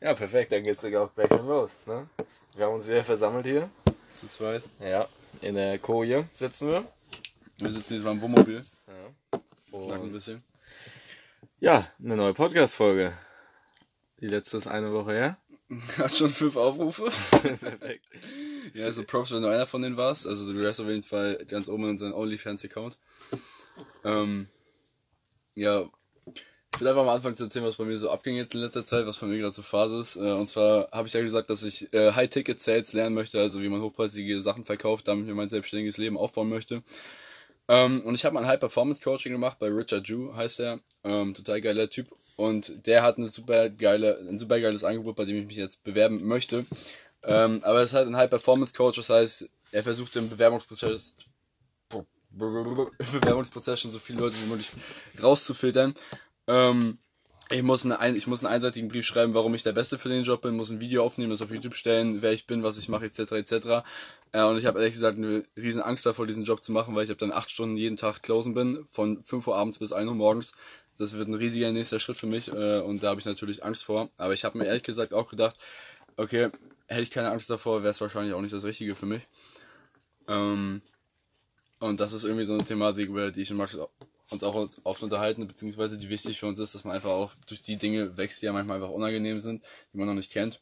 Ja, perfekt, dann geht's auch gleich schon los. Ne? Wir haben uns wieder versammelt hier. Zu zweit. Ja, in der Koje sitzen wir. Wir sitzen jetzt mal im Wohnmobil. Ja. Schnacken ein Und bisschen. ja, eine neue Podcast-Folge. Die letzte ist eine Woche her. Hat schon fünf Aufrufe. perfekt. Ja, also Props, wenn du einer von denen warst. Also du wärst auf jeden Fall ganz oben in unserem OnlyFans-Account. Ähm, ja, ich will einfach mal anfangen zu erzählen, was bei mir so abging in letzter Zeit, was bei mir gerade so Phase ist. Äh, und zwar habe ich ja gesagt, dass ich äh, High-Ticket-Sales lernen möchte, also wie man hochpreisige Sachen verkauft, damit ich mein selbstständiges Leben aufbauen möchte. Ähm, und ich habe mal ein High-Performance-Coaching gemacht bei Richard Ju, heißt er. Ähm, total geiler Typ. Und der hat eine super geile, ein super geiles Angebot, bei dem ich mich jetzt bewerben möchte. Ähm, aber es ist halt ein High-Performance-Coach, das heißt, er versucht im Bewerbungsprozess Bewerbungsprozess schon so viele Leute wie möglich rauszufiltern. Ähm, ich muss, eine, ein- ich muss einen einseitigen Brief schreiben, warum ich der Beste für den Job bin, muss ein Video aufnehmen, das auf YouTube stellen, wer ich bin, was ich mache, etc. etc. Äh, und ich habe ehrlich gesagt eine riesen Angst davor, diesen Job zu machen, weil ich habe dann acht Stunden jeden Tag closen bin, von 5 Uhr abends bis 1 Uhr morgens. Das wird ein riesiger nächster Schritt für mich äh, und da habe ich natürlich Angst vor. Aber ich habe mir ehrlich gesagt auch gedacht, okay, hätte ich keine Angst davor, wäre es wahrscheinlich auch nicht das Richtige für mich. Ähm, und das ist irgendwie so eine Thematik, über die ich und Max uns auch oft unterhalten, beziehungsweise die wichtig für uns ist, dass man einfach auch durch die Dinge wächst, die ja manchmal einfach unangenehm sind, die man noch nicht kennt.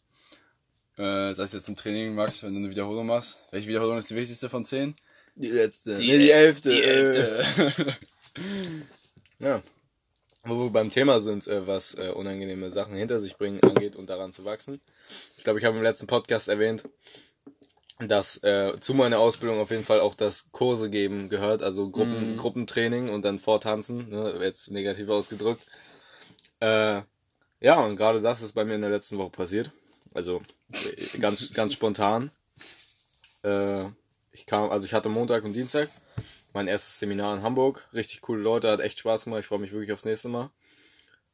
Äh, sei es jetzt im Training, Max, wenn du eine Wiederholung machst. Welche Wiederholung ist die wichtigste von zehn? Die letzte. Die- nee, die elfte. Die. Elfte. Ja. Wo wir beim Thema sind, äh, was äh, unangenehme Sachen hinter sich bringen angeht und daran zu wachsen. Ich glaube, ich habe im letzten Podcast erwähnt, dass äh, zu meiner Ausbildung auf jeden Fall auch das Kurse geben gehört, also Gruppen, Mhm. Gruppentraining und dann Vortanzen, ne, jetzt negativ ausgedrückt. Äh, ja, und gerade das ist bei mir in der letzten Woche passiert. Also äh, ganz, ganz spontan. Äh, ich kam, also ich hatte Montag und Dienstag mein erstes Seminar in Hamburg. Richtig coole Leute, hat echt Spaß gemacht. Ich freue mich wirklich aufs nächste Mal.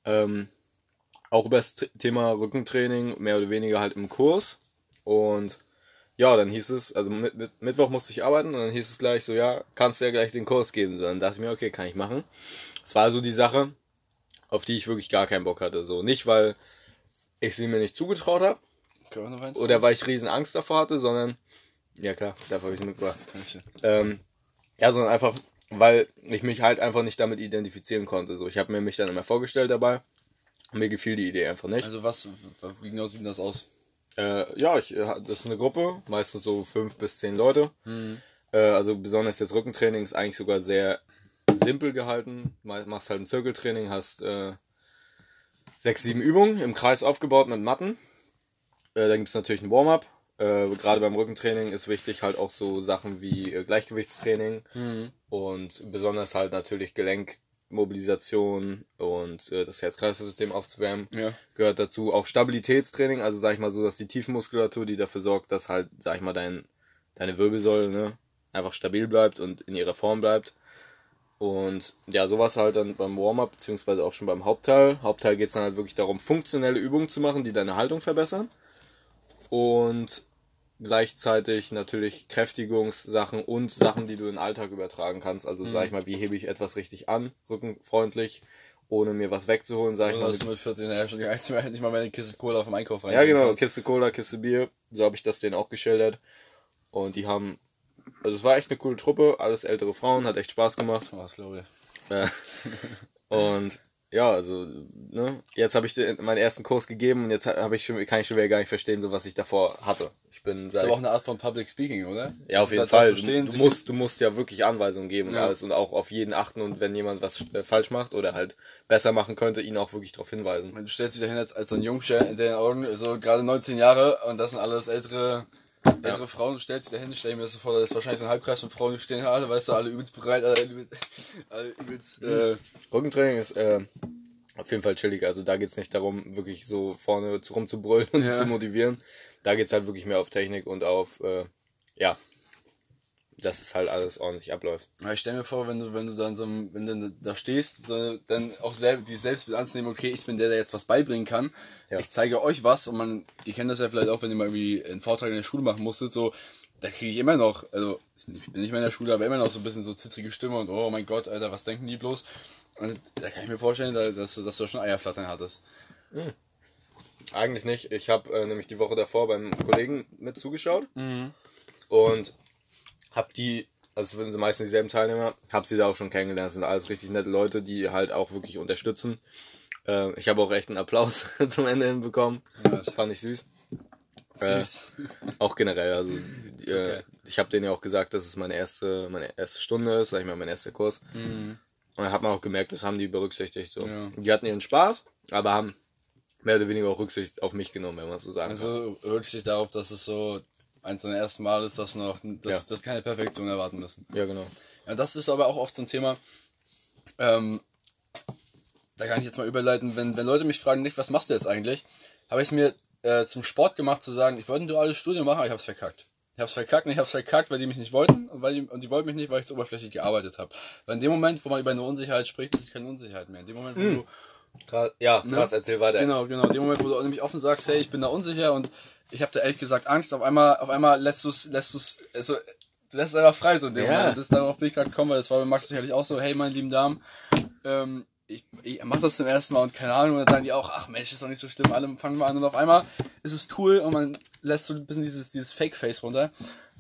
Ähm, auch über das Thema Rückentraining, mehr oder weniger halt im Kurs. Und ja, dann hieß es, also mit, mit, Mittwoch musste ich arbeiten und dann hieß es gleich so, ja, kannst du ja gleich den Kurs geben. So, dann dachte ich mir, okay, kann ich machen. Es war also die Sache, auf die ich wirklich gar keinen Bock hatte. So, nicht weil ich sie mir nicht zugetraut habe oder weil ich riesen Angst davor hatte, sondern, ja klar, dafür habe ich sie mitgebracht. Ich ja. Ähm, ja, sondern einfach, weil ich mich halt einfach nicht damit identifizieren konnte. So, ich habe mir mich dann immer vorgestellt dabei. Und mir gefiel die Idee einfach nicht. Also was, wie genau sieht denn das aus? Äh, ja, ich, äh, das ist eine Gruppe, meistens so fünf bis zehn Leute. Mhm. Äh, also besonders jetzt Rückentraining ist eigentlich sogar sehr simpel gehalten. Ma- Machst halt ein Zirkeltraining, hast äh, sechs, sieben Übungen im Kreis aufgebaut mit Matten. Äh, dann gibt's natürlich ein Warm-up. Äh, Gerade beim Rückentraining ist wichtig halt auch so Sachen wie äh, Gleichgewichtstraining Mhm. und besonders halt natürlich Gelenkmobilisation und äh, das Herz-Kreislauf-System aufzuwärmen Ja. gehört dazu. Auch Stabilitätstraining, also sag ich mal so, dass die Tiefenmuskulatur, die dafür sorgt, dass halt, sag ich mal, dein, deine Wirbelsäule ne, einfach stabil bleibt und in ihrer Form bleibt. Und ja, sowas halt dann beim Warm-up, beziehungsweise auch schon beim Hauptteil. Hauptteil geht es dann halt wirklich darum, funktionelle Übungen zu machen, die deine Haltung verbessern. Und gleichzeitig natürlich Kräftigungssachen und Sachen, die du in den Alltag übertragen kannst. Also sag ich mal, wie hebe ich etwas richtig an, rückenfreundlich, ohne mir was wegzuholen, sag ich Also mal. dass du mit 14 Jahren schon nicht mal meine Kiste Cola auf dem Einkauf rein. Ja, genau, Kiste Cola, Kiste Bier. So habe ich das denen auch geschildert. Und die haben, also es war echt eine coole Truppe, alles ältere Frauen, hat echt Spaß gemacht. Oh, das glaube ich. Und ja, also, ne, jetzt habe ich den, meinen ersten Kurs gegeben und jetzt habe ich schon, kann ich schon wieder gar nicht verstehen, so was ich davor hatte. Ich bin Das ist seit, aber auch eine Art von Public Speaking, oder? ja, auf jeden Fall. Stehen, du, musst, du musst ja wirklich Anweisungen geben und Ja. alles und auch auf jeden achten und wenn jemand was äh, falsch macht oder halt besser machen könnte, ihn auch wirklich darauf hinweisen. Du stellst dich dahin als, als so ein Jungscher in den Augen, so gerade 19 Jahre und das sind alles ältere, ältere Frauen. Du stellst dich dahin, stell ich mir das so vor, das ist wahrscheinlich so ein Halbkreis von Frauen, die stehen alle, weißt du, alle übelst bereit, alle übelst, alle übelst äh, Rückentraining ist äh, auf jeden Fall chillig. Also da geht's nicht darum, wirklich so vorne zu- rumzubrüllen und Ja. zu motivieren. Da geht's halt wirklich mehr auf Technik und auf, äh, ja, dass es halt alles ordentlich abläuft. Ja, ich stell mir vor, wenn du, wenn du dann so, wenn du da stehst, so, dann auch selber, die selbst mit anzunehmen, okay, ich bin der, der jetzt was beibringen kann. Ja. Ich zeige euch was und man, ihr kennt das ja vielleicht auch, wenn ihr mal irgendwie einen Vortrag in der Schule machen musstet, so, da kriege ich immer noch, also ich bin nicht mehr in der Schule, aber immer noch so ein bisschen so zittrige Stimme und oh mein Gott, Alter, was denken die bloß? Und da kann ich mir vorstellen, da- dass, du- dass du schon Eierflattern hattest. Eigentlich nicht. Ich habe äh, nämlich die Woche davor beim Kollegen mit zugeschaut Mhm. und habe die, also sind meistens dieselben Teilnehmer, habe sie da auch schon kennengelernt. Das sind alles richtig nette Leute, die halt auch wirklich unterstützen. Äh, ich habe auch echt einen Applaus zum Ende hinbekommen. Ja, Das fand ich süß. Äh, Süß. Auch generell, also äh, okay. ich habe denen ja auch gesagt, dass es meine erste, meine erste Stunde ist, sag ich mal, mein erster Kurs. Mhm. Und dann hat man auch gemerkt, das haben die berücksichtigt. So. Ja. Die hatten ihren Spaß, aber haben mehr oder weniger auch Rücksicht auf mich genommen, wenn man so sagen kann. Also Rücksicht darauf, dass es so eins seiner ersten Mal ist, dass noch, dass, Ja. dass keine Perfektion erwarten müssen. Ja, genau. Ja, das ist aber auch oft so ein Thema. Ähm, da kann ich jetzt mal überleiten, wenn, wenn Leute mich fragen, Nick, was machst du jetzt eigentlich? Habe ich es mir äh, zum Sport gemacht zu sagen, ich wollte ein duales Studium machen, aber ich hab's verkackt. Ich hab's verkackt und ich hab's verkackt, weil die mich nicht wollten und, weil die, und die wollten mich nicht, weil ich zu oberflächlich gearbeitet habe. Weil in dem Moment, wo man über eine Unsicherheit spricht, ist es keine Unsicherheit mehr. In dem Moment, wo du Krass, ja, Ne? krass, erzähl weiter. Genau, genau. In dem Moment, wo du nämlich offen sagst, hey, ich bin da unsicher und ich habe da ehrlich gesagt Angst, auf einmal, auf einmal lässt du es, lässt du es, also, du lässt es einfach frei so in dem Ja. Moment. Das, darauf bin ich gerade gekommen, weil das war bei Max sicherlich auch so, hey, meine lieben Damen, ähm, ich, ich mach das zum ersten Mal und keine Ahnung, und dann sagen die auch, ach Mensch, ist doch nicht so schlimm, alle fangen mal an und auf einmal ist es cool und man lässt so ein bisschen dieses, dieses Fake-Face runter.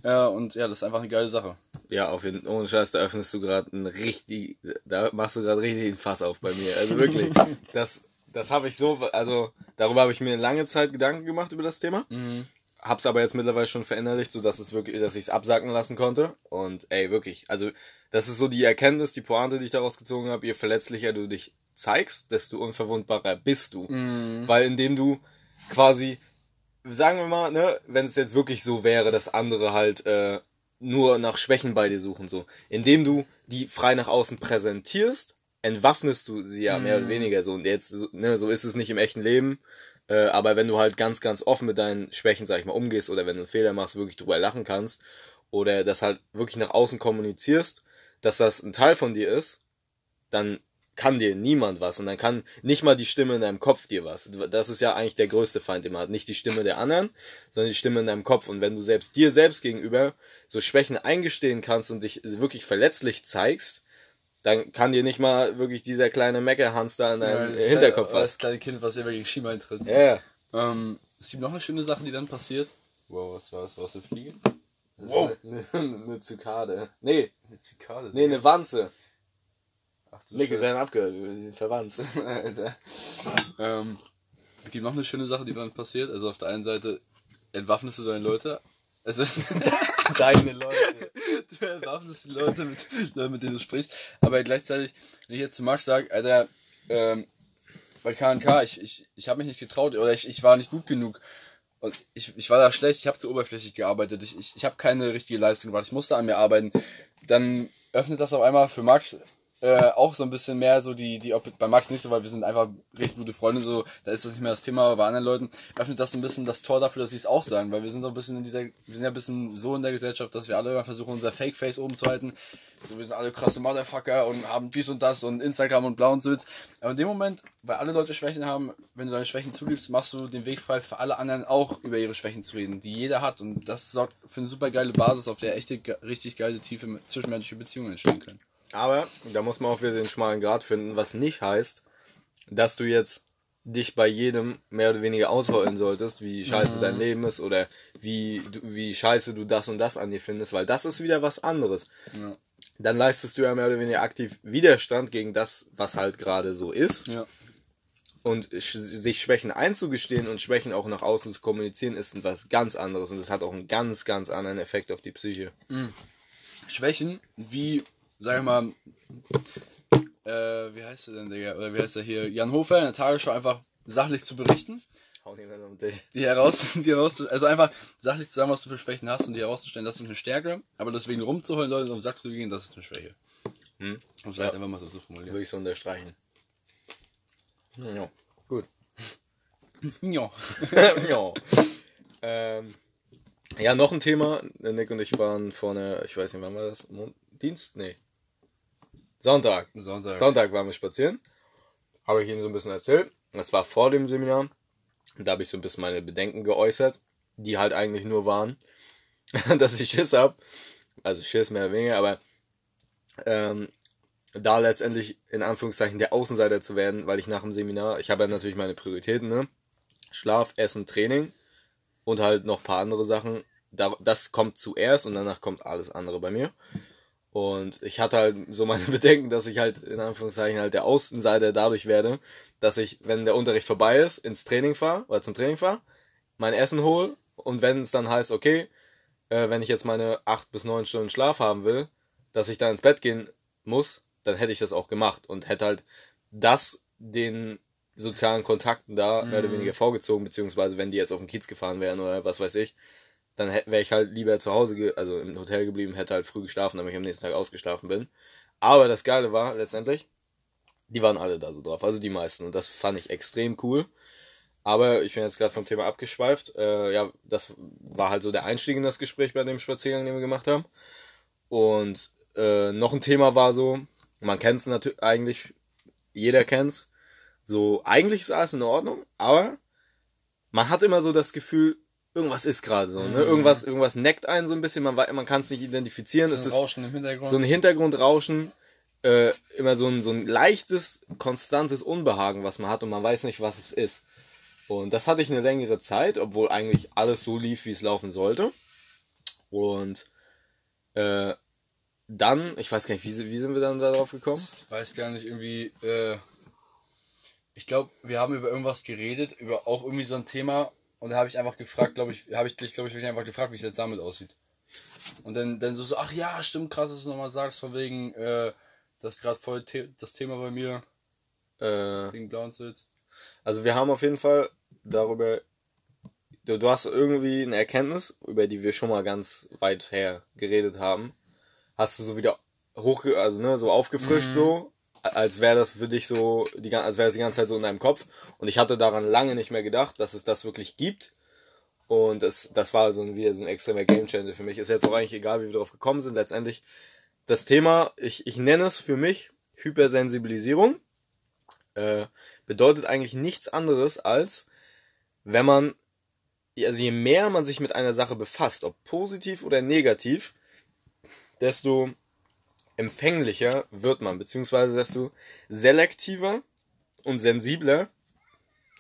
Ja, und ja, das ist einfach eine geile Sache. Ja, auf jeden Fall. Ohne Scheiß, da öffnest du gerade ein richtig, da machst du gerade richtig ein Fass auf bei mir. Also wirklich, das, das habe ich so, also darüber habe ich mir lange Zeit Gedanken gemacht über das Thema. Mhm. Hab's aber jetzt mittlerweile schon verinnerlicht, so dass es wirklich, dass ich es absacken lassen konnte. Und ey, wirklich, also das ist so die Erkenntnis, die Pointe, die ich daraus gezogen habe. Je verletzlicher du dich zeigst, desto unverwundbarer bist du. Mhm. Weil indem du quasi, sagen wir mal, ne, wenn es jetzt wirklich so wäre, dass andere halt äh, nur nach Schwächen bei dir suchen, so, indem du die frei nach außen präsentierst, entwaffnest du sie ja mehr oder weniger so. Und jetzt, so, ne, so ist es nicht im echten Leben. Äh, aber wenn du halt ganz, ganz offen mit deinen Schwächen, sag ich mal, umgehst oder wenn du einen Fehler machst, wirklich drüber lachen kannst oder das halt wirklich nach außen kommunizierst, dass das ein Teil von dir ist, dann kann dir niemand was und dann kann nicht mal die Stimme in deinem Kopf dir was. Das ist ja eigentlich der größte Feind, den man hat. Nicht die Stimme der anderen, sondern die Stimme in deinem Kopf. Und wenn du selbst dir selbst gegenüber so Schwächen eingestehen kannst und dich wirklich verletzlich zeigst, dann kann dir nicht mal wirklich dieser kleine Meckerhans da in deinem das Hinterkopf was. Das kleine Kind, was immer gegen Schieber eintritt. Ja, ja. Ähm, es gibt noch eine schöne Sache, die dann passiert. Wow, was war das? War das eine Fliege? Das Wow. Eine, eine Zykade. Nee, Eine Zikade. nee, eine Wanze. Ach du Nick, wir werden abgehört, verwandt. Alter. Ähm, es gibt noch eine schöne Sache, die dann passiert. Also auf der einen Seite entwaffnest du deine Leute. Also Deine Leute. du entwaffnest die Leute, mit, Leute, mit denen du sprichst. Aber gleichzeitig, wenn ich jetzt zu Max sage, Alter, ähm, bei KNK, ich, ich, ich habe mich nicht getraut oder ich, ich war nicht gut genug. Und ich, ich war da schlecht, ich habe zu oberflächlich gearbeitet, ich, ich, ich habe keine richtige Leistung gemacht, ich musste an mir arbeiten. Dann öffnet das auf einmal für Max äh, auch so ein bisschen mehr so die, die, ob, bei Max nicht so, weil wir sind einfach richtig gute Freunde, so, da ist das nicht mehr das Thema, aber bei anderen Leuten öffnet das so ein bisschen das Tor dafür, dass sie es auch sagen, weil wir sind so ein bisschen in dieser, wir sind ja ein bisschen so in der Gesellschaft, dass wir alle immer versuchen, unser Fake-Face oben zu halten. So, wir sind alle krasse Motherfucker und haben dies und das und Instagram und blau und Sülz. Aber in dem Moment, weil alle Leute Schwächen haben, wenn du deine Schwächen zugibst, machst du den Weg frei für alle anderen auch über ihre Schwächen zu reden, die jeder hat. Und das sorgt für eine super geile Basis, auf der echte, richtig geile, tiefe zwischenmenschliche Beziehungen entstehen können. Aber da muss man auch wieder den schmalen Grat finden, was nicht heißt, dass du jetzt dich bei jedem mehr oder weniger ausheulen solltest, wie scheiße dein Leben ist oder wie, du, wie scheiße du das und das an dir findest, weil das ist wieder was anderes. Ja. Dann leistest du ja mehr oder weniger aktiv Widerstand gegen das, was halt gerade so ist. Ja. Und sch- sich Schwächen einzugestehen und Schwächen auch nach außen zu kommunizieren, ist was ganz anderes. Und das hat auch einen ganz, ganz anderen Effekt auf die Psyche. Schwächen, wie, sag ich mal, äh, wie heißt der denn, Digga? Oder wie heißt der hier? Jan Hofer in der Tagesschau einfach sachlich zu berichten. Hau um die heraus, die heraus, also einfach sachlich zu sagen, was du für Schwächen hast und die herauszustellen, das ist eine Stärke, aber deswegen rumzuheulen, Leute auf den Sack zu gehen, das ist eine Schwäche. Hm? Um es vielleicht einfach mal so zu formulieren. Würde ich so unterstreichen. Ja, gut. Ja. ja. Ähm, ja, noch ein Thema. Nick und ich waren vorne, ich weiß nicht, wann war das? Dienst? Nee. Sonntag. Sonntag. Sonntag waren wir spazieren. Habe ich ihm so ein bisschen erzählt. Das war vor dem Seminar. Da habe ich so ein bisschen meine Bedenken geäußert, die halt eigentlich nur waren, dass ich Schiss hab. Also Schiss mehr oder weniger, aber ähm, da letztendlich in Anführungszeichen der Außenseiter zu werden, weil ich nach dem Seminar, ich habe ja natürlich meine Prioritäten, ne? Schlaf, Essen, Training und halt noch ein paar andere Sachen. Da, das kommt zuerst und danach kommt alles andere bei mir. Und ich hatte halt so meine Bedenken, dass ich halt in Anführungszeichen halt der Außenseiter dadurch werde, dass ich, wenn der Unterricht vorbei ist, ins Training fahre oder zum Training fahre, mein Essen hole und wenn es dann heißt, okay, äh, wenn ich jetzt meine acht bis neun Stunden Schlaf haben will, dass ich dann ins Bett gehen muss, dann hätte ich das auch gemacht und hätte halt das den sozialen Kontakten da mehr oder Mhm. weniger vorgezogen, beziehungsweise wenn die jetzt auf den Kiez gefahren wären oder was weiß ich, dann wäre ich halt lieber zu Hause, ge also im Hotel geblieben, hätte halt früh geschlafen, damit ich am nächsten Tag ausgeschlafen bin. Aber das Geile war letztendlich, die waren alle da so drauf, also die meisten. Und das fand ich extrem cool. Aber ich bin jetzt gerade vom Thema abgeschweift. Äh, ja, das war halt so der Einstieg in das Gespräch bei dem Spaziergang, den wir gemacht haben. Und äh, noch ein Thema war so, man kennt es natürlich eigentlich, jeder kennt's. So, eigentlich ist alles in Ordnung, aber man hat immer so das Gefühl, irgendwas ist gerade so, ne? Mhm. Irgendwas, irgendwas neckt einen so ein bisschen, man, man kann es nicht identifizieren. Das Es ist ein Rauschen im Hintergrund. so ein Hintergrundrauschen, äh, immer so ein, so ein leichtes, konstantes Unbehagen, was man hat und man weiß nicht, was es ist. Und das hatte ich eine längere Zeit, obwohl eigentlich alles so lief, wie es laufen sollte. Und äh, dann, ich weiß gar nicht, wie, wie sind wir dann darauf gekommen? Ich weiß gar nicht, irgendwie, äh, ich glaube, wir haben über irgendwas geredet, über auch irgendwie so ein Thema und da habe ich einfach gefragt, glaube ich, habe ich, ich glaube ich, wirklich einfach gefragt, wie es jetzt damit aussieht. Und dann, dann so, so, ach ja, stimmt, krass, dass du nochmal sagst, von wegen, äh, das gerade voll The das Thema bei mir, Äh, wegen blauen Sitz. Also wir haben auf jeden Fall darüber, du, du hast irgendwie eine Erkenntnis, über die wir schon mal ganz weit her geredet haben, hast du so wieder hoch, also ne, so aufgefrischt so, als wäre das für dich so, die, als wäre es die ganze Zeit so in deinem Kopf. Und ich hatte daran lange nicht mehr gedacht, dass es das wirklich gibt. Und das, das war so ein, wieder so ein extremer Gamechanger für mich. Ist jetzt auch eigentlich egal, wie wir darauf gekommen sind. Letztendlich das Thema, ich, ich nenne es für mich Hypersensibilisierung. Äh, bedeutet eigentlich nichts anderes als, wenn man, also je mehr man sich mit einer Sache befasst, ob positiv oder negativ, desto empfänglicher wird man, beziehungsweise desto selektiver und sensibler,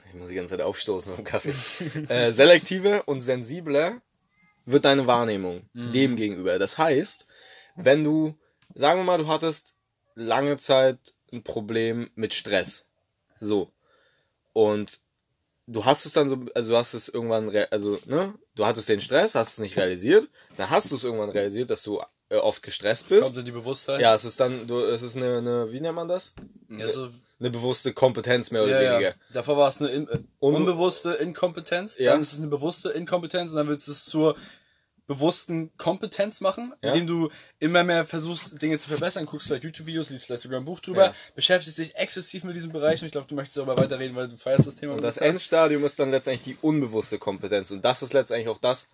ich muss die ganze Zeit aufstoßen am Kaffee, äh, selektiver und sensibler wird deine Wahrnehmung dem gegenüber. Das heißt, wenn du, sagen wir mal, du hattest lange Zeit ein Problem mit Stress. So. Und du hast es dann so, also du hast es irgendwann, also, ne, du hattest den Stress, hast es nicht realisiert, dann hast du es irgendwann realisiert, dass du äh, oft gestresst Kommt bist. dann die Bewusstheit? Ja, es ist dann, du, es ist eine, eine, wie nennt man das? ja so, Eine bewusste Kompetenz mehr oder ja, weniger. ja. Davor war es eine in, äh, Unbe- unbewusste Inkompetenz, Ja. dann ist es eine bewusste Inkompetenz und dann willst du es zur bewussten Kompetenz machen, indem du immer mehr versuchst, Dinge zu verbessern, guckst vielleicht YouTube-Videos, liest vielleicht sogar ein Buch drüber, beschäftigst dich exzessiv mit diesem Bereich und ich glaube, du möchtest darüber weiterreden, weil du feierst das Thema. Und das. Endstadium ist dann letztendlich die unbewusste Kompetenz. Und das ist letztendlich auch das,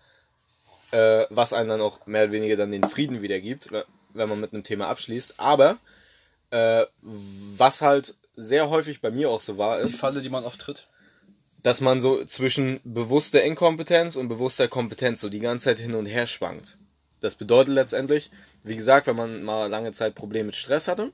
äh, was einem dann auch mehr oder weniger dann den Frieden wiedergibt, wenn man mit einem Thema abschließt. Aber äh, was halt sehr häufig bei mir auch so war, die ist, Falle, die man oft tritt. dass man so zwischen bewusster Inkompetenz und bewusster Kompetenz so die ganze Zeit hin und her schwankt. Das bedeutet letztendlich, wie gesagt, wenn man mal lange Zeit Probleme mit Stress hatte,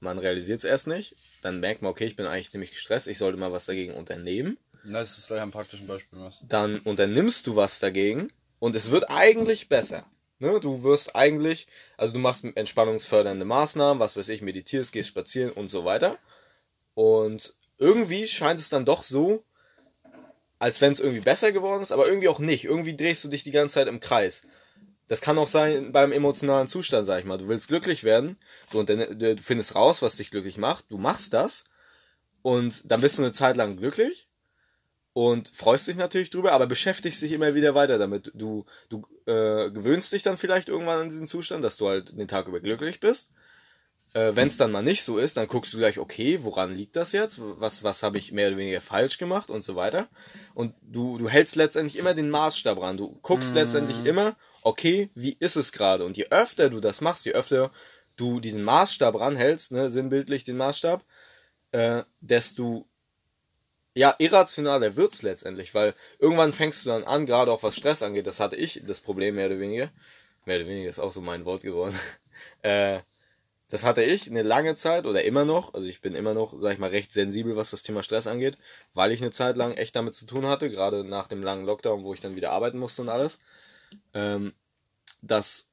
man realisiert es erst nicht, dann merkt man, okay, ich bin eigentlich ziemlich gestresst, ich sollte mal was dagegen unternehmen. Na, das ist gleich am praktischen Beispiel was. Dann unternimmst du was dagegen und es wird eigentlich besser. Ne? Du wirst eigentlich, also du machst entspannungsfördernde Maßnahmen, was weiß ich, meditierst, gehst spazieren und so weiter. Und irgendwie scheint es dann doch so, als wenn es irgendwie besser geworden ist, aber irgendwie auch nicht. Irgendwie drehst du dich die ganze Zeit im Kreis. Das kann auch sein beim emotionalen Zustand, sag ich mal. Du willst glücklich werden, du, unterne- du findest raus, was dich glücklich macht, du machst das und dann bist du eine Zeit lang glücklich und freust dich natürlich drüber, aber beschäftigst dich immer wieder weiter damit. Du, du äh, gewöhnst dich dann vielleicht irgendwann an diesen Zustand, dass du halt den Tag über glücklich bist. Äh, Wenn es dann mal nicht so ist, dann guckst du gleich, okay, woran liegt das jetzt? Was, was habe ich mehr oder weniger falsch gemacht und so weiter. Und du, du hältst letztendlich immer den Maßstab ran. Du guckst letztendlich immer, okay, wie ist es gerade? Und je öfter du das machst, je öfter du diesen Maßstab ranhältst, ne, sinnbildlich den Maßstab, äh, desto ja, irrationaler wird's letztendlich, weil irgendwann fängst du dann an, gerade auch was Stress angeht, das hatte ich, das Problem mehr oder weniger, mehr oder weniger ist auch so mein Wort geworden, äh, das hatte ich eine lange Zeit oder immer noch. Also ich bin immer noch, sag ich mal, recht sensibel, was das Thema Stress angeht, weil ich eine Zeit lang echt damit zu tun hatte, gerade nach dem langen Lockdown, wo ich dann wieder arbeiten musste und alles. Ähm, dass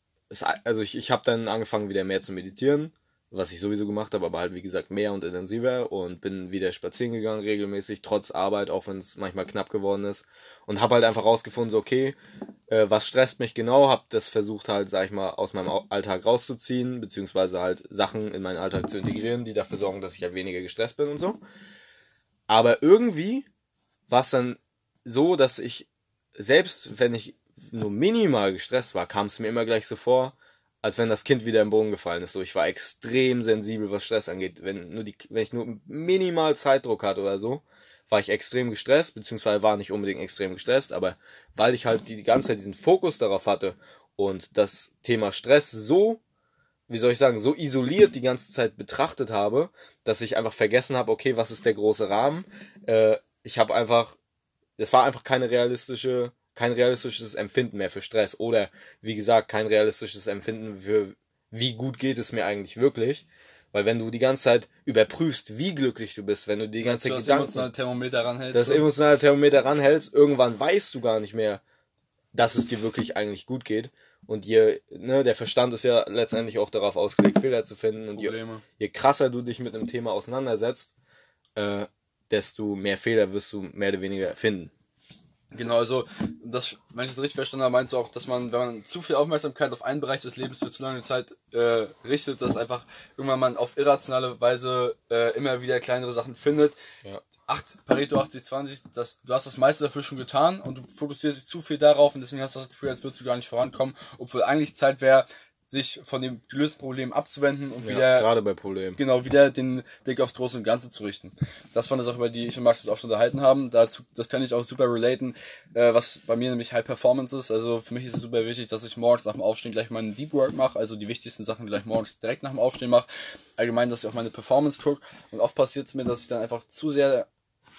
also ich, ich habe dann angefangen, wieder mehr zu meditieren was ich sowieso gemacht habe, aber halt wie gesagt mehr und intensiver und bin wieder spazieren gegangen regelmäßig, trotz Arbeit, auch wenn es manchmal knapp geworden ist und habe halt einfach rausgefunden, so okay, äh, was stresst mich genau, habe das versucht halt, sag ich mal, aus meinem Alltag rauszuziehen, beziehungsweise halt Sachen in meinen Alltag zu integrieren, die dafür sorgen, dass ich halt weniger gestresst bin und so. Aber irgendwie war es dann so, dass ich selbst wenn ich nur minimal gestresst war, kam es mir immer gleich so vor, als wenn das Kind wieder im Boden gefallen ist. So, ich war extrem sensibel, was Stress angeht. Wenn nur die, wenn ich nur minimal Zeitdruck hatte oder so, war ich extrem gestresst, beziehungsweise war nicht unbedingt extrem gestresst, aber weil ich halt die, die ganze Zeit diesen Fokus darauf hatte und das Thema Stress so, wie soll ich sagen, so isoliert die ganze Zeit betrachtet habe, dass ich einfach vergessen habe, okay, was ist der große Rahmen? Äh, ich habe einfach, es war einfach keine realistische kein realistisches Empfinden mehr für Stress oder wie gesagt kein realistisches Empfinden für wie gut geht es mir eigentlich wirklich. Weil wenn du die ganze Zeit überprüfst, wie glücklich du bist, wenn du die ganze Zeit das emotionale Thermometer ranhältst. Das emotionale Thermometer ranhältst, irgendwann weißt du gar nicht mehr, dass es dir wirklich eigentlich gut geht. Und je, ne, der Verstand ist ja letztendlich auch darauf ausgelegt, Fehler zu finden. Und je, je, krasser du dich mit einem Thema auseinandersetzt, äh, desto mehr Fehler wirst du mehr oder weniger finden. Genau, also das, wenn ich das richtig verstanden habe, meinst du auch, dass man, wenn man zu viel Aufmerksamkeit auf einen Bereich des Lebens für zu lange Zeit äh, richtet, dass einfach irgendwann man auf irrationale Weise äh, immer wieder kleinere Sachen findet. Ja. 8, Pareto 80, 20, das, du hast das meiste dafür schon getan und du fokussierst dich zu viel darauf und deswegen hast du das Gefühl, als würdest du gar nicht vorankommen, obwohl eigentlich Zeit wäre, sich von dem gelösten Problem abzuwenden und ja, wieder gerade bei Problemen genau wieder den Blick aufs Große und Ganze zu richten. Das war eine Sache, über die ich und Max oft unterhalten haben. Dazu, das kann ich auch super relaten, äh, was bei mir nämlich High Performance ist. Also für mich ist es super wichtig, dass ich morgens nach dem Aufstehen gleich meinen Deep Work mache, also die wichtigsten Sachen gleich morgens direkt nach dem Aufstehen mache. Allgemein, dass ich auch meine Performance gucke. Und oft passiert es mir, dass ich dann einfach zu sehr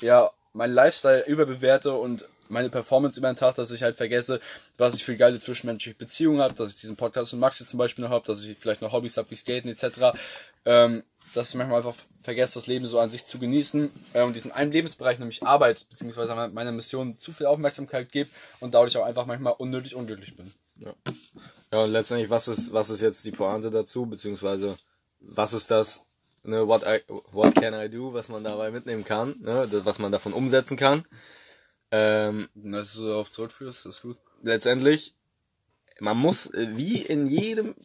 ja meinen Lifestyle überbewerte und meine Performance über den Tag, dass ich halt vergesse, was ich für geile zwischenmenschliche Beziehungen habe, dass ich diesen Podcast mit Maxi zum Beispiel noch habe, dass ich vielleicht noch Hobbys habe wie Skaten etc. Ähm, dass ich manchmal einfach vergesse, das Leben so an sich zu genießen äh, und diesen einen Lebensbereich, nämlich Arbeit, beziehungsweise meiner Mission zu viel Aufmerksamkeit gebe und dadurch auch einfach manchmal unnötig unglücklich bin. Ja. Ja, und letztendlich, was ist, was ist jetzt die Pointe dazu, beziehungsweise was ist das, ne, what, I, what can I do, was man dabei mitnehmen kann, ne, das, was man davon umsetzen kann. Ähm, dass du darauf zurückführst, ist gut. Letztendlich, man muss, äh, wie in jedem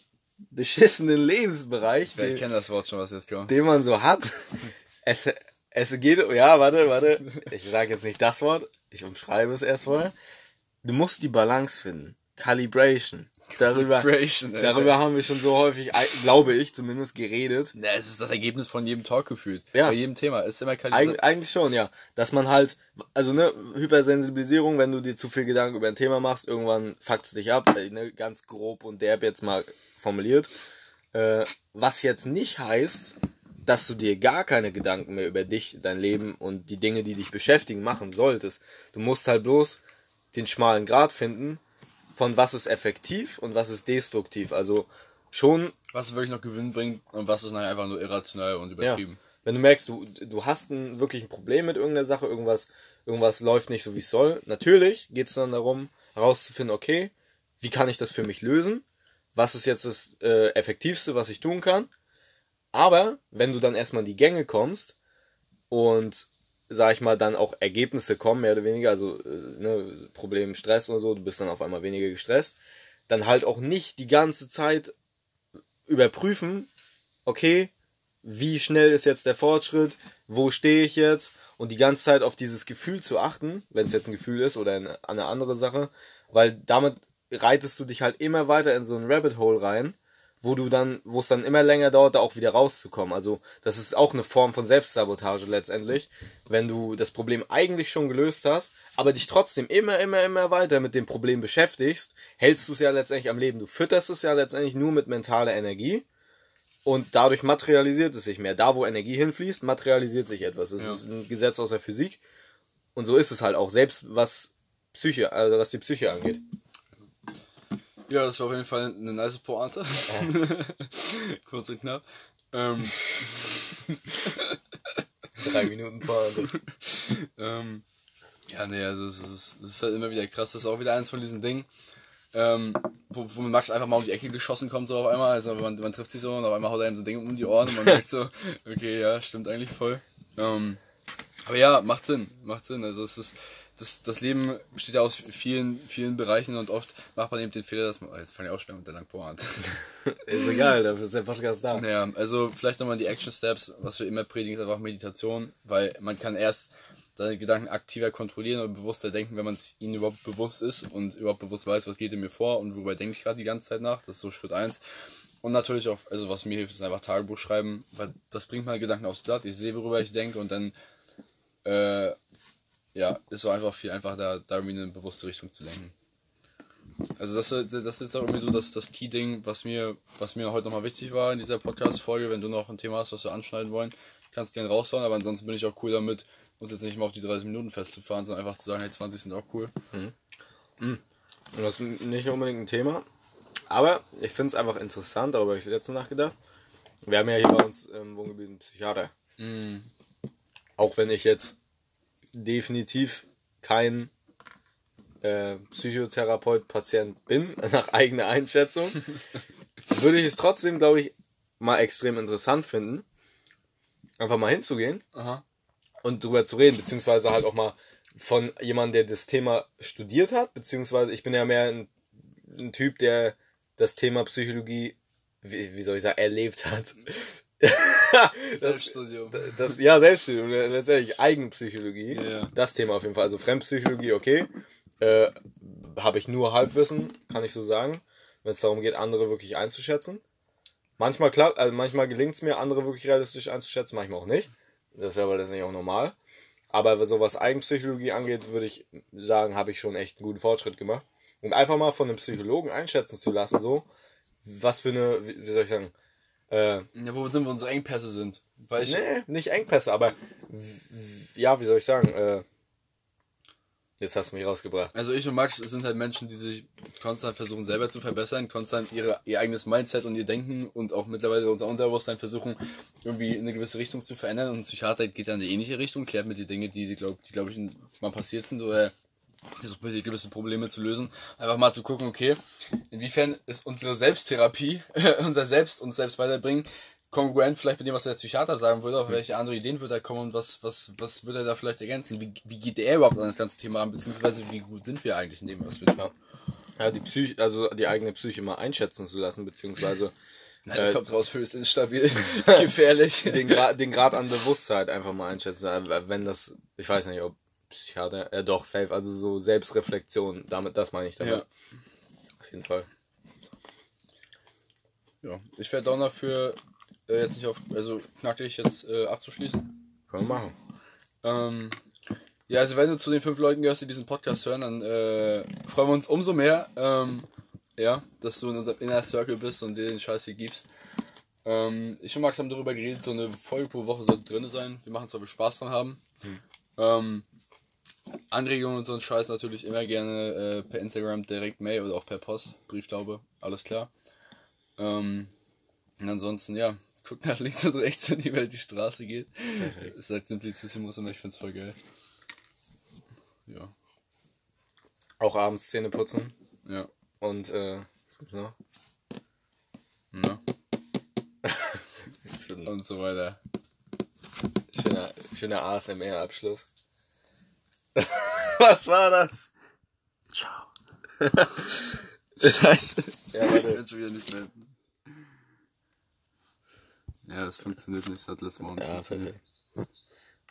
beschissenen Lebensbereich, ja, ich kenne das Wort schon, was jetzt kommt. Den man so hat. es, es geht, ja, warte, warte. Ich sage jetzt nicht das Wort, ich umschreibe es erstmal. Du musst die Balance finden. Calibration. Darüber, darüber haben wir schon so häufig, glaube ich, zumindest geredet. Ja, es ist das Ergebnis von jedem Talk gefühlt. Ja. Bei jedem Thema. Es ist immer Eig eigentlich schon, ja. Dass man halt, also ne, Hypersensibilisierung, wenn du dir zu viel Gedanken über ein Thema machst, irgendwann fuckt's dich ab, ne, ganz grob und derb jetzt mal formuliert. Äh, was jetzt nicht heißt, dass du dir gar keine Gedanken mehr über dich, dein Leben und die Dinge, die dich beschäftigen, machen solltest. Du musst halt bloß den schmalen Grad finden, von was ist effektiv und was ist destruktiv. Also schon. Was wirklich noch Gewinn bringt und was ist nachher einfach nur irrational und übertrieben. Ja. Wenn du merkst, du, du hast ein, wirklich ein Problem mit irgendeiner Sache, irgendwas, irgendwas läuft nicht so wie es soll. Natürlich geht es dann darum, herauszufinden, okay, wie kann ich das für mich lösen? Was ist jetzt das äh, Effektivste, was ich tun kann? Aber wenn du dann erstmal in die Gänge kommst und sag ich mal, dann auch Ergebnisse kommen, mehr oder weniger, also äh, ne, Problem Stress oder so, du bist dann auf einmal weniger gestresst, dann halt auch nicht die ganze Zeit überprüfen, okay, wie schnell ist jetzt der Fortschritt, wo stehe ich jetzt? Und die ganze Zeit auf dieses Gefühl zu achten, wenn es jetzt ein Gefühl ist oder eine, eine andere Sache, weil damit reitest du dich halt immer weiter in so ein Rabbit Hole rein wo du dann, wo es dann immer länger dauert, da auch wieder rauszukommen. Also das ist auch eine Form von Selbstsabotage letztendlich, wenn du das Problem eigentlich schon gelöst hast, aber dich trotzdem immer, immer, immer weiter mit dem Problem beschäftigst, hältst du es ja letztendlich am Leben. Du fütterst es ja letztendlich nur mit mentaler Energie und dadurch materialisiert es sich mehr. Da, wo Energie hinfließt, materialisiert sich etwas. Das ja. ist ein Gesetz aus der Physik und so ist es halt auch, selbst was Psyche, also was die Psyche angeht. Ja, das war auf jeden Fall eine nice Pointe. Kurz und knapp. Ähm, Drei Minuten Pointe. ähm, ja, nee, also es ist, es ist halt immer wieder krass. Das ist auch wieder eins von diesen Dingen, ähm, wo, wo Max einfach mal um die Ecke geschossen kommt, so auf einmal. Also man, man trifft sich so und auf einmal haut er ihm so Dinge um die Ohren und man merkt so, okay, ja, stimmt eigentlich voll. Ähm, aber ja, macht Sinn, macht Sinn. Also es ist, das, das Leben besteht ja aus vielen, vielen Bereichen und oft macht man eben den Fehler, dass man, oh, jetzt fange ich auch schwer mit der Langpoint. Ist egal, dafür ist der Podcast da. Naja, also vielleicht nochmal die Action Steps, was wir immer predigen, ist einfach Meditation, weil man kann erst seine Gedanken aktiver kontrollieren oder bewusster denken, wenn man es ihnen überhaupt bewusst ist und überhaupt bewusst weiß, was geht in mir vor und worüber denke ich gerade die ganze Zeit nach. Das ist so Schritt eins Und natürlich auch, also was mir hilft, ist einfach Tagebuch schreiben, weil das bringt meine Gedanken aufs Blatt. Ich sehe, worüber ich denke und dann, äh, ja, ist so einfach viel einfacher, da, da irgendwie in eine bewusste Richtung zu lenken. Also das, das ist jetzt auch irgendwie so das, das Key-Ding, was mir, was mir heute nochmal wichtig war in dieser Podcast-Folge. Wenn du noch ein Thema hast, was wir anschneiden wollen, kannst gerne raushauen, aber ansonsten bin ich auch cool damit, uns jetzt nicht mal auf die 30 Minuten festzufahren, sondern einfach zu sagen, hey, 20 sind auch cool. Und das ist nicht unbedingt ein Thema. Aber ich finde es einfach interessant, darüber habe ich letztens nachgedacht. Wir haben ja hier bei uns im Wohngebiet einen Psychiater. Mhm. Auch wenn ich jetzt definitiv kein äh, Psychotherapeut-Patient bin, nach eigener Einschätzung, würde ich es trotzdem, glaube ich, mal extrem interessant finden, einfach mal hinzugehen Aha. und drüber zu reden, beziehungsweise halt auch mal von jemandem, der das Thema studiert hat, beziehungsweise ich bin ja mehr ein, ein Typ, der das Thema Psychologie, wie, wie soll ich sagen, erlebt hat. Das, Selbststudium. das, ja, Selbststudium, letztendlich Eigenpsychologie. Ja. Das Thema auf jeden Fall. Also Fremdpsychologie, okay. Äh, Habe ich nur Halbwissen, kann ich so sagen, wenn es darum geht, andere wirklich einzuschätzen. Manchmal klappt, also manchmal gelingt es mir, andere wirklich realistisch einzuschätzen, manchmal auch nicht. Das ist ja, weil das ist nicht auch normal. Aber so was Eigenpsychologie angeht, würde ich sagen, habe ich schon echt einen guten Fortschritt gemacht. Und einfach mal von einem Psychologen einschätzen zu lassen, so, was für eine, wie soll ich sagen, äh, Ja, wo sind wir unsere Engpässe sind? Weil ich, nee, nicht Engpässe, aber ja, wie soll ich sagen, äh, jetzt hast du mich rausgebracht. also ich und Max sind halt Menschen, die sich konstant versuchen selber zu verbessern, konstant ihre, ihr eigenes Mindset und ihr Denken und auch mittlerweile unser Unterbewusstsein versuchen, irgendwie in eine gewisse Richtung zu verändern. Und ein Psychiater geht dann in eine ähnliche Richtung, klärt mit die Dinge, die, die glaube die, glaub ich, mal passiert sind oder dir gewisse Probleme zu lösen. Einfach mal zu gucken, okay, inwiefern ist unsere Selbsttherapie, unser Selbst, uns selbst weiterbringen, kongruent vielleicht mit dem, was der Psychiater sagen würde, auf welche andere Ideen würde er kommen und was, was, was würde er da vielleicht ergänzen? Wie, wie geht er überhaupt an das ganze Thema an, beziehungsweise wie gut sind wir eigentlich in dem, was wir tun? Ja, die Psyche, also die eigene Psyche mal einschätzen zu lassen, beziehungsweise Nein, Äh, kommt raus, höchst instabil, gefährlich. den Grad, den Grad an Bewusstheit einfach mal einschätzen. Äh, Wenn das, ich weiß nicht, ob Psychiater, ja doch, safe, also so Selbstreflexion, damit, das meine ich damit. Ja. Auf jeden Fall. ja, ich wäre down dafür, äh, jetzt nicht auf, also knackig jetzt äh, abzuschließen. Können wir machen. Ähm, ja, also wenn du zu den fünf Leuten gehörst, die diesen Podcast hören, dann äh, freuen wir uns umso mehr, ähm, ja, dass du in unserem Inner Circle bist und dir den Scheiß hier gibst. Ähm, ich und Max haben darüber geredet, so eine Folge pro Woche sollte drin sein. Wir machen es, weil wir Spaß dran haben. Ähm, Anregungen und so einen Scheiß natürlich immer gerne äh, per Instagram, direkt Mail oder auch per Post, Brieftaube, alles klar. Ähm, und ansonsten, ja, guckt nach links und rechts, wenn die Welt die Straße geht. Perfekt. Ist halt Simplicissimus und ich find's voll geil. Ja, Auch abends Zähne putzen ja, und, äh, was gibt's noch? ein Und so weiter. schöner, schöner ASMR-Abschluss. was war das? Ciao. Scheiße. Ja, ich kann schon wieder nicht mehr. Ja, das funktioniert nicht, das hat letztes Mal auch nicht Ja, perfekt.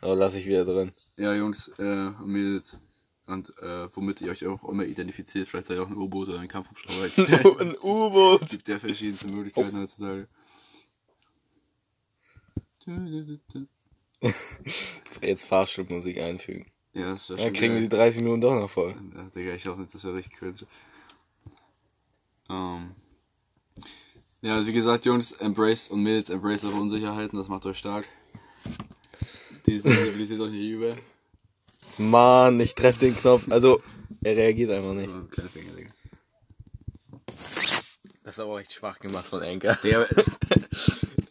Aber lass ich wieder drin. Ja, Jungs äh, und Mädels. Und äh, womit ihr euch auch immer identifiziert, vielleicht seid ihr auch ein U-Boot oder ein Kampfhubschrauber. Ein U-Boot. gibt ja verschiedenste Möglichkeiten heutzutage. Jetzt Fahrstuhlmusik einfügen. Ja, das wäre Dann kriegen wir die 30 Minuten doch noch voll. Ja, Digga, ich hoffe nicht, das wäre richtig cringe. Ähm. Ja, also wie gesagt, Jungs, embrace und Mädels, embrace eure Unsicherheiten, das macht euch stark. Die sensibilisiert euch nicht über. Mann, ich treff den Knopf. Also, er reagiert einfach nicht. So, kleine Finger, Digga. Das ist aber echt schwach gemacht von Anker.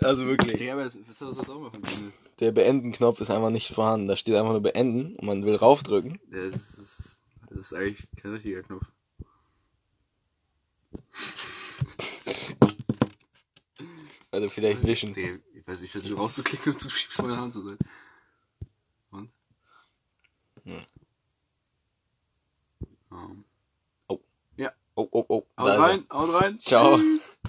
Also wirklich. Digga, aber das, was das auch mal funktioniert? Der Beenden-Knopf ist einfach nicht vorhanden. Da steht einfach nur Beenden und man will raufdrücken. Das ist, das ist eigentlich kein richtiger Knopf. Also vielleicht wischen. Ich weiß nicht, ich versuche rauszuklicken und du schiebst meine Hand zur Seite. Und? Hm. Um, Oh, oh, oh. haut Da ist er. rein, haut rein. Ciao. Tschüss.